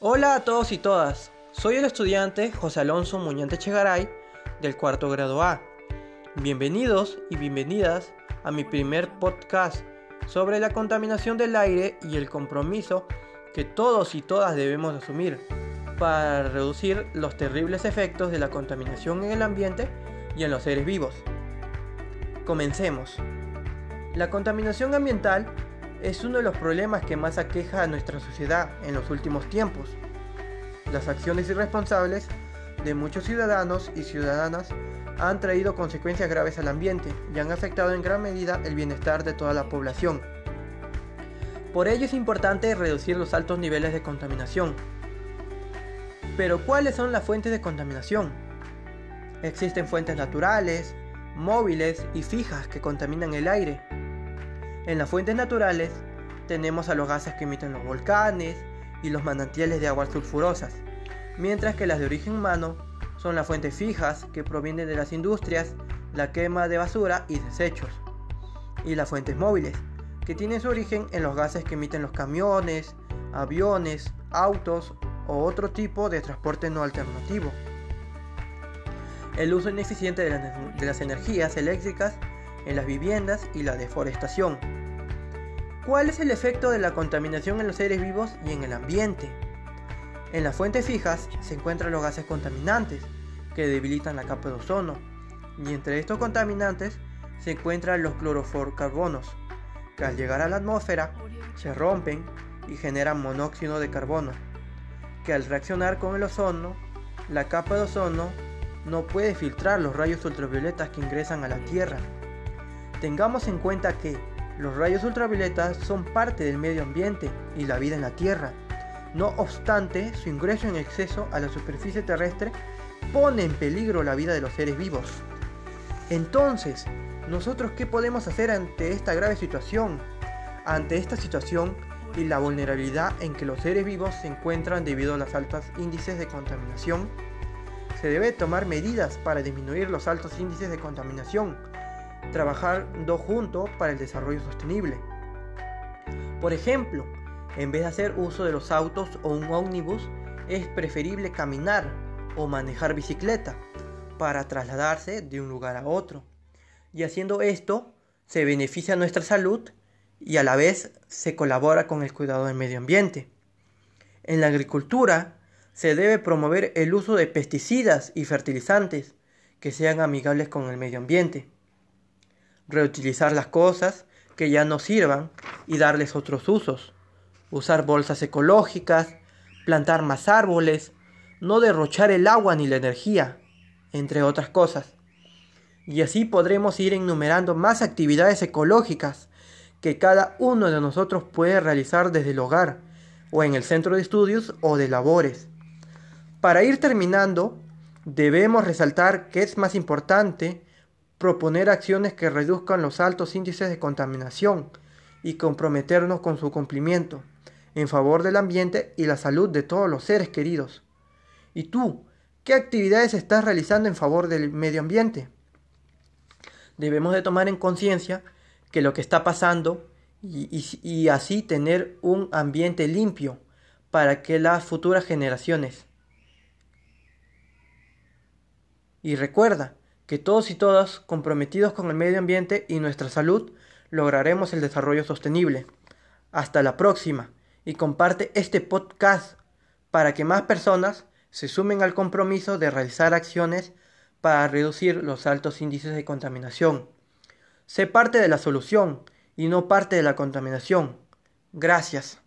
Hola a todos y todas, soy el estudiante José Alonso Muñante Chegaray del cuarto grado A. Bienvenidos y bienvenidas a mi primer podcast sobre la contaminación del aire y el compromiso que todos y todas debemos asumir para reducir los terribles efectos de la contaminación en el ambiente y en los seres vivos. Comencemos. La contaminación ambiental es uno de los problemas que más aqueja a nuestra sociedad en los últimos tiempos. Las acciones irresponsables de muchos ciudadanos y ciudadanas han traído consecuencias graves al ambiente y han afectado en gran medida el bienestar de toda la población. Por ello es importante reducir los altos niveles de contaminación. Pero ¿cuáles son las fuentes de contaminación? Existen fuentes naturales, móviles y fijas que contaminan el aire, en las fuentes naturales tenemos a los gases que emiten los volcanes y los manantiales de aguas sulfurosas, mientras que las de origen humano son las fuentes fijas que provienen de las industrias, la quema de basura y desechos, y las fuentes móviles, que tienen su origen en los gases que emiten los camiones, aviones, autos o otro tipo de transporte no alternativo. El uso ineficiente de las, energías eléctricas en las viviendas y la deforestación. ¿Cuál es el efecto de la contaminación en los seres vivos y en el ambiente? En las fuentes fijas se encuentran los gases contaminantes, que debilitan la capa de ozono, y entre estos contaminantes se encuentran los clorofluorocarbonos, que al llegar a la atmósfera se rompen y generan monóxido de carbono, que al reaccionar con el ozono, la capa de ozono no puede filtrar los rayos ultravioletas que ingresan a la Tierra. Tengamos en cuenta que los rayos ultravioletas son parte del medio ambiente y la vida en la Tierra. No obstante, su ingreso en exceso a la superficie terrestre pone en peligro la vida de los seres vivos. Entonces, ¿nosotros qué podemos hacer ante esta grave situación? Ante esta situación y la vulnerabilidad en que los seres vivos se encuentran debido a los altos índices de contaminación, se debe tomar medidas para disminuir los altos índices de contaminación trabajando juntos para el desarrollo sostenible. Por ejemplo, en vez de hacer uso de los autos o un ómnibus, es preferible caminar o manejar bicicleta para trasladarse de un lugar a otro. Y haciendo esto, se beneficia nuestra salud y a la vez se colabora con el cuidado del medio ambiente. En la agricultura se debe promover el uso de pesticidas y fertilizantes que sean amigables con el medio ambiente reutilizar las cosas que ya no sirvan y darles otros usos, usar bolsas ecológicas, plantar más árboles, no derrochar el agua ni la energía, entre otras cosas. Y así podremos ir enumerando más actividades ecológicas que cada uno de nosotros puede realizar desde el hogar, o en el centro de estudios o de labores. Para ir terminando, debemos resaltar que es más importante proponer acciones que reduzcan los altos índices de contaminación y comprometernos con su cumplimiento en favor del ambiente y la salud de todos los seres queridos. ¿Y tú, qué actividades estás realizando en favor del medio ambiente? Debemos de tomar en conciencia que lo que está pasando y, y así tener un ambiente limpio para que las futuras generaciones. Y recuerda, que todos y todas, comprometidos con el medio ambiente y nuestra salud, lograremos el desarrollo sostenible. Hasta la próxima y comparte este podcast para que más personas se sumen al compromiso de realizar acciones para reducir los altos índices de contaminación. Sé parte de la solución y no parte de la contaminación. Gracias.